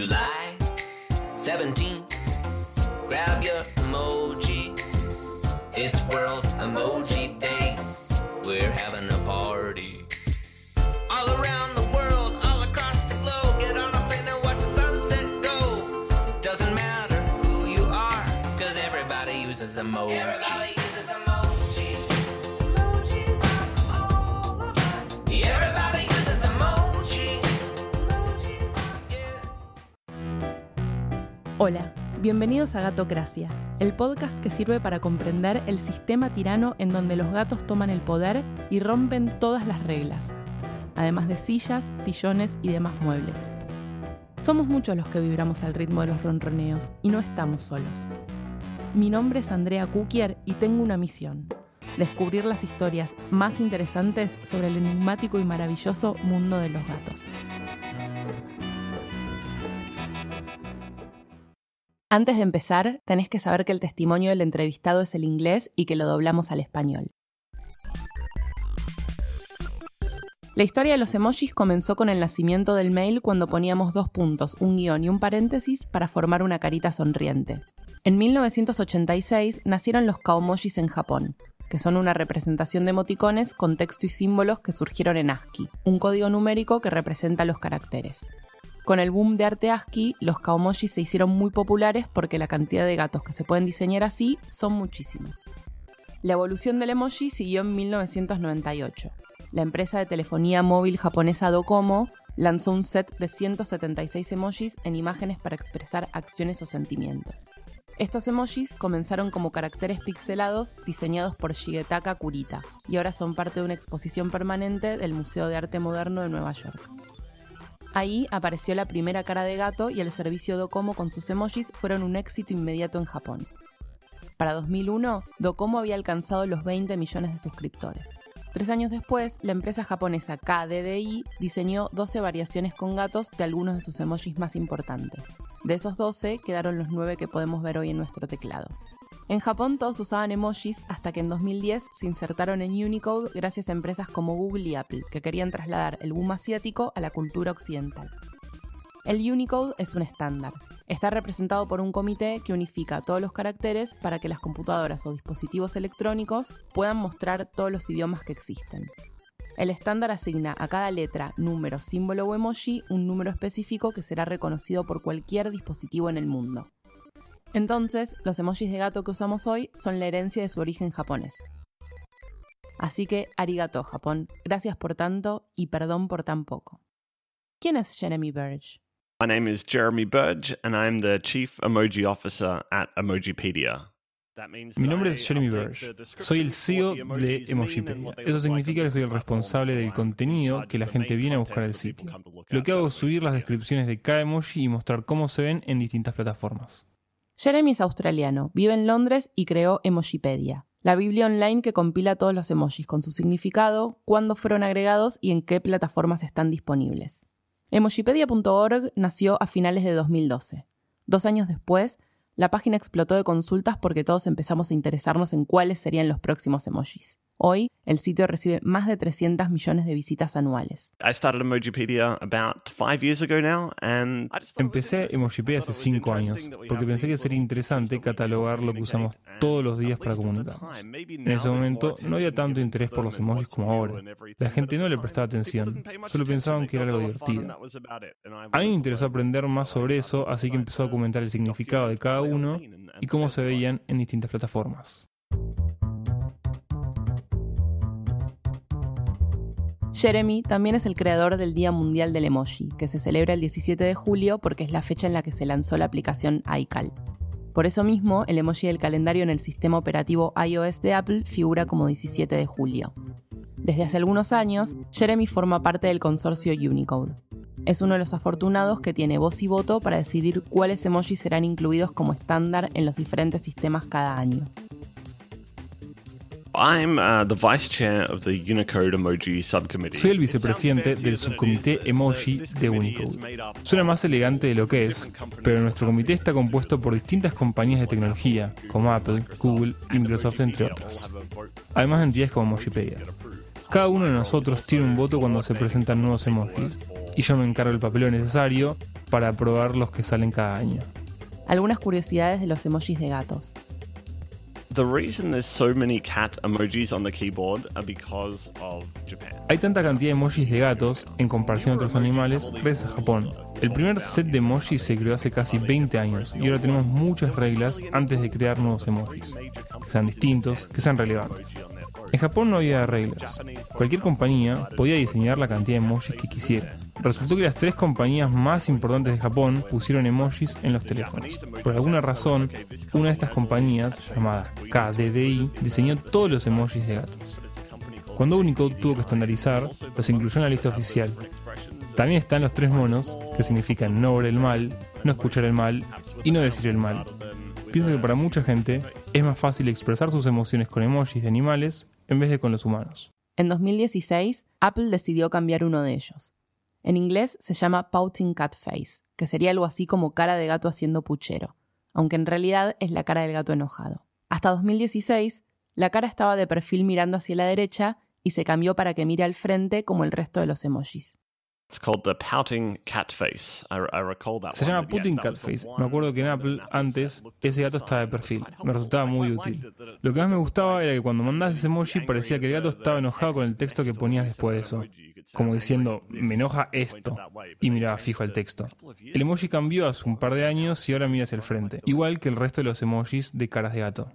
July 17th. Grab your emoji. It's World Emoji Day. We're having a party. All around the world, all across the globe, get on a plane and watch the sunset go. Doesn't matter who you are, cause everybody uses emoji. Everybody uses emoji. Hola, bienvenidos a Gatocracia, el podcast que sirve para comprender el sistema tirano en donde los gatos toman el poder y rompen todas las reglas, además de sillas, sillones y demás muebles. Somos muchos los que vibramos al ritmo de los ronroneos y no estamos solos. Mi nombre es Andrea Kukier y tengo una misión, descubrir las historias más interesantes sobre el enigmático y maravilloso mundo de los gatos. Antes de empezar, tenés que saber que el testimonio del entrevistado es el inglés y que lo doblamos al español. La historia de los emojis comenzó con el nacimiento del mail cuando poníamos dos puntos, un guion y un paréntesis para formar una carita sonriente. En 1986 nacieron los kaomojis en Japón, que son una representación de emoticones con texto y símbolos que surgieron en ASCII, un código numérico que representa los caracteres. Con el boom de arte ASCII, los kaomojis se hicieron muy populares porque la cantidad de gatos que se pueden diseñar así son muchísimos. La evolución del emoji siguió en 1998. La empresa de telefonía móvil japonesa Docomo lanzó un set de 176 emojis en imágenes para expresar acciones o sentimientos. Estos emojis comenzaron como caracteres pixelados diseñados por Shigetaka Kurita y ahora son parte de una exposición permanente del Museo de Arte Moderno de Nueva York. Ahí apareció la primera cara de gato y el servicio Docomo con sus emojis fueron un éxito inmediato en Japón. Para 2001, Docomo había alcanzado los 20 millones de suscriptores. Tres años después, la empresa japonesa KDDI diseñó 12 variaciones con gatos de algunos de sus emojis más importantes. De esos 12 quedaron los 9 que podemos ver hoy en nuestro teclado. En Japón todos usaban emojis hasta que en 2010 se insertaron en Unicode gracias a empresas como Google y Apple, que querían trasladar el boom asiático a la cultura occidental. El Unicode es un estándar. Está representado por un comité que unifica todos los caracteres para que las computadoras o dispositivos electrónicos puedan mostrar todos los idiomas que existen. El estándar asigna a cada letra, número, símbolo o emoji un número específico que será reconocido por cualquier dispositivo en el mundo. Entonces, los emojis de gato que usamos hoy son la herencia de su origen japonés. Así que, arigato, Japón. Gracias por tanto y perdón por tan poco. ¿Quién es Jeremy Burge? My name is Jeremy Burge, and I'm the Chief Emoji Officer at Emojipedia. Mi nombre es Jeremy Burge. Soy el of CEO de Emojipedia. Eso significa que soy el responsable del contenido que la gente viene a buscar al sitio. Lo que hago es subir las descripciones de cada emoji y mostrar cómo se ven en distintas plataformas. Jeremy es australiano, vive en Londres y creó Emojipedia, la biblia online que compila todos los emojis con su significado, cuándo fueron agregados y en qué plataformas están disponibles. Emojipedia.org nació a finales de 2012. Dos años después, la página explotó de consultas porque todos empezamos a interesarnos en cuáles serían los próximos emojis. Hoy, el sitio recibe más de 300 millones de visitas anuales. I started Emojipedia about five years ago now, and I just thought it was Empecé. Emojipedia hace thought it was cinco años, porque pensé que sería interesante catalogar lo que usamos todos los días para comunicarnos. En ese momento no había tanto interés por los emojis como ahora. La gente no le prestaba people atención, didn't pay much solo pensaban They que era thought algo divertido. that was about it. And I A mí me interesó aprender más so I sobre started eso, así que to empecé a documentar el document significado de cada uno y cómo se veían en distintas plataformas. Jeremy también es el creador del Día Mundial del Emoji, que se celebra el 17 de julio porque es la fecha en la que se lanzó la aplicación iCal. Por eso mismo, el emoji del calendario en el sistema operativo iOS de Apple figura como 17 de julio. Desde hace algunos años, Jeremy forma parte del consorcio Unicode. Es uno de los afortunados que tiene voz y voto para decidir cuáles emojis serán incluidos como estándar en los diferentes sistemas cada año. Soy el vicepresidente del subcomité emoji de Unicode. Suena más elegante de lo que es, pero nuestro comité está compuesto por distintas compañías de tecnología, como Apple, Google y Microsoft, entre otras. Además de entidades como Emojipedia. Cada uno de nosotros tiene un voto cuando se presentan nuevos emojis, y yo me encargo del papeleo necesario para probar los que salen cada año. Algunas curiosidades de los emojis de gatos. The reason there's so many cat emojis on the keyboard are because of Japan. Hay tanta cantidad de emojis de gatos en comparación a otros animales gracias a Japón. El primer set de emojis se creó hace casi 20 años y ahora tenemos muchas reglas antes de crear nuevos emojis, que sean distintos, que sean relevantes. En Japón no había reglas. Cualquier compañía podía diseñar la cantidad de emojis que quisiera. Resultó que las tres compañías más importantes de Japón pusieron emojis en los teléfonos. Por alguna razón, una de estas compañías, llamada KDDI, diseñó todos los emojis de gatos. Cuando Unicode tuvo que estandarizar, los incluyó en la lista oficial. También están los tres monos, que significan no ver el mal, no escuchar el mal y no decir el mal. Pienso que para mucha gente es más fácil expresar sus emociones con emojis de animales en vez de con los humanos. En 2016, Apple decidió cambiar uno de ellos. En inglés se llama Pouting Cat Face, que sería algo así como cara de gato haciendo puchero, aunque en realidad es la cara del gato enojado. Hasta 2016, la cara estaba de perfil mirando hacia la derecha y se cambió para que mire al frente como el resto de los emojis. Se llama Putin Cat Face. Me acuerdo que en Apple antes ese gato estaba de perfil. Me resultaba muy útil. Lo que más me gustaba era que cuando mandabas ese emoji parecía que el gato estaba enojado con el texto que ponías después de eso. Como diciendo, me enoja esto. Y miraba fijo el texto. El emoji cambió hace un par de años y ahora mira hacia el frente. Igual que el resto de los emojis de caras de gato.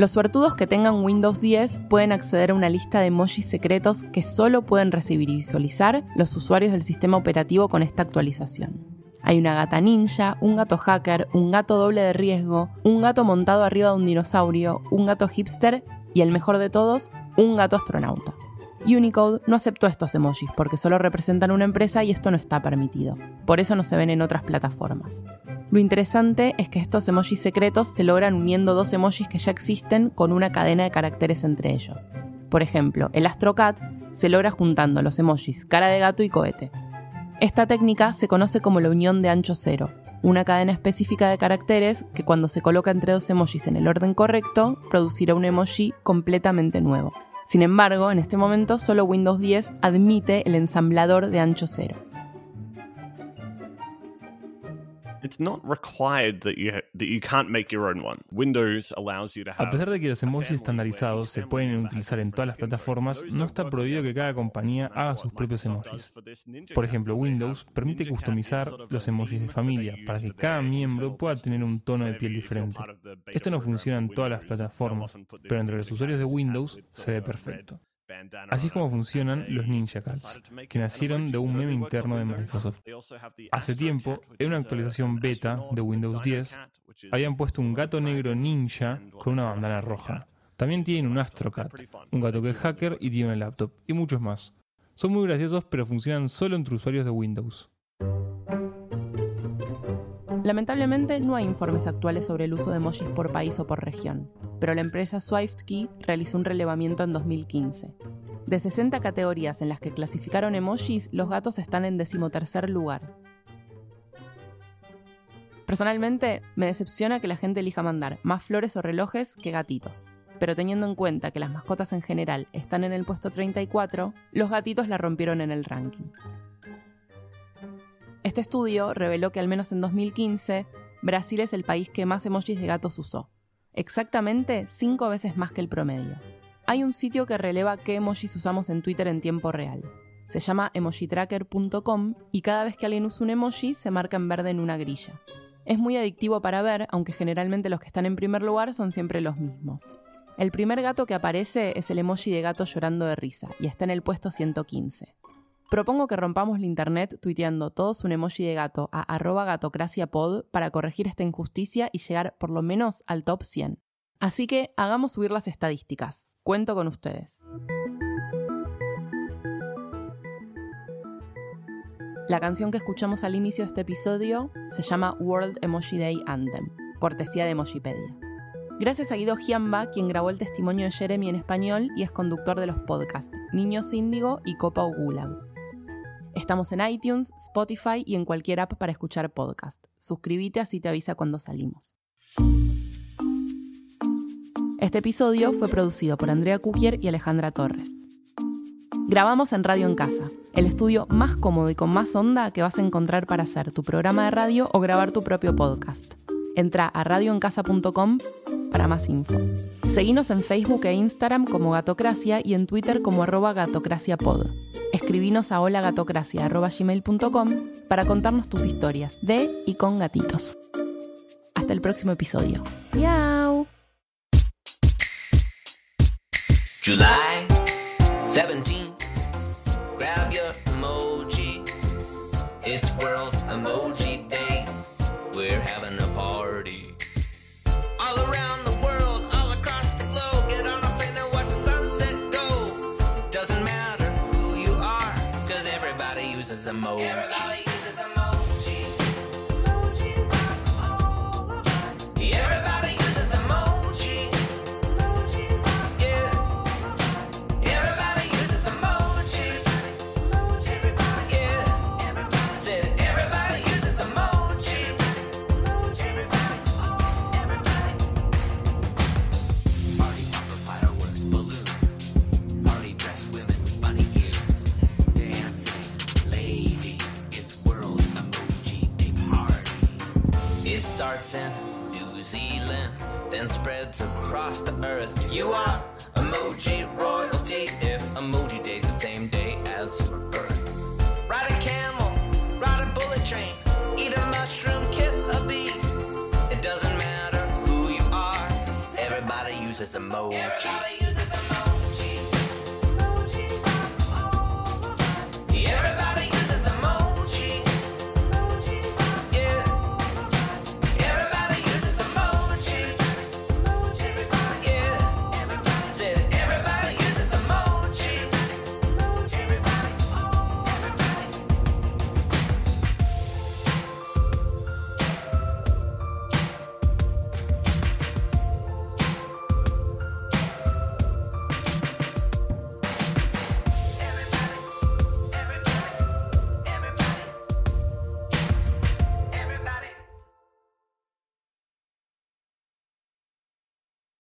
Los suertudos que tengan Windows 10 pueden acceder a una lista de emojis secretos que solo pueden recibir y visualizar los usuarios del sistema operativo con esta actualización. Hay una gata ninja, un gato hacker, un gato doble de riesgo, un gato montado arriba de un dinosaurio, un gato hipster y el mejor de todos, un gato astronauta. Unicode no aceptó estos emojis porque solo representan una empresa y esto no está permitido. Por eso no se ven en otras plataformas. Lo interesante es que estos emojis secretos se logran uniendo dos emojis que ya existen con una cadena de caracteres entre ellos. Por ejemplo, el AstroCat se logra juntando los emojis cara de gato y cohete. Esta técnica se conoce como la unión de ancho cero, una cadena específica de caracteres que cuando se coloca entre dos emojis en el orden correcto, producirá un emoji completamente nuevo. Sin embargo, en este momento solo Windows 10 admite el ensamblador de ancho cero. A pesar de que los emojis estandarizados se pueden utilizar en todas las plataformas, no está prohibido que cada compañía haga sus propios emojis. Por ejemplo, Windows permite customizar los emojis de familia para que cada miembro pueda tener un tono de piel diferente. Esto no funciona en todas las plataformas, pero entre los usuarios de Windows se ve perfecto. Así es como funcionan los Ninja Cats, que nacieron de un meme interno de Microsoft. Hace tiempo, en una actualización beta de Windows 10, habían puesto un gato negro ninja con una bandana roja. También tienen un Astro Cat, un gato que es hacker y tiene un laptop, y muchos más. Son muy graciosos, pero funcionan solo entre usuarios de Windows. Lamentablemente no hay informes actuales sobre el uso de emojis por país o por región, pero la empresa SwiftKey realizó un relevamiento en 2015. De 60 categorías en las que clasificaron emojis, los gatos están en decimotercer lugar. Personalmente, me decepciona que la gente elija mandar más flores o relojes que gatitos. Pero teniendo en cuenta que las mascotas en general están en el puesto 34, los gatitos la rompieron en el ranking. Este estudio reveló que al menos en 2015, Brasil es el país que más emojis de gatos usó, exactamente cinco veces más que el promedio. Hay un sitio que releva qué emojis usamos en Twitter en tiempo real. Se llama emojitracker.com y cada vez que alguien usa un emoji se marca en verde en una grilla. Es muy adictivo para ver, aunque generalmente los que están en primer lugar son siempre los mismos. El primer gato que aparece es el emoji de gato llorando de risa y está en el puesto 115. Propongo que rompamos la internet tuiteando todos un emoji de gato a arroba gatocraciapod para corregir esta injusticia y llegar por lo menos al top 100. Así que hagamos subir las estadísticas. Cuento con ustedes. La canción que escuchamos al inicio de este episodio se llama World Emoji Day Anthem, cortesía de Emojipedia. Gracias a Guido Giamba, quien grabó el testimonio de Jeremy en español y es conductor de los podcasts Niños Índigo y Copa Gulag. Estamos en iTunes, Spotify y en cualquier app para escuchar podcast. Suscríbete así te avisa cuando salimos. Este episodio fue producido por Andrea Kukier y Alejandra Torres. Grabamos en Radio en Casa, el estudio más cómodo y con más onda que vas a encontrar para hacer tu programa de radio o grabar tu propio podcast. Entra a radioencasa.com para más info. Seguinos en Facebook e Instagram como Gatocracia y en Twitter como arroba gatocraciapod. Escribinos a holagatocracia.gmail.com para contarnos tus historias de y con gatitos. Hasta el próximo episodio. ¡Miau! July 17. Grab your emoji. It's World emoji. It starts in New Zealand, then spreads across the earth. You are emoji royalty if emoji day's the same day as your birth. Ride a camel, ride a bullet train, eat a mushroom, kiss a bee. It doesn't matter who you are, everybody uses emoji. Everybody uses emoji.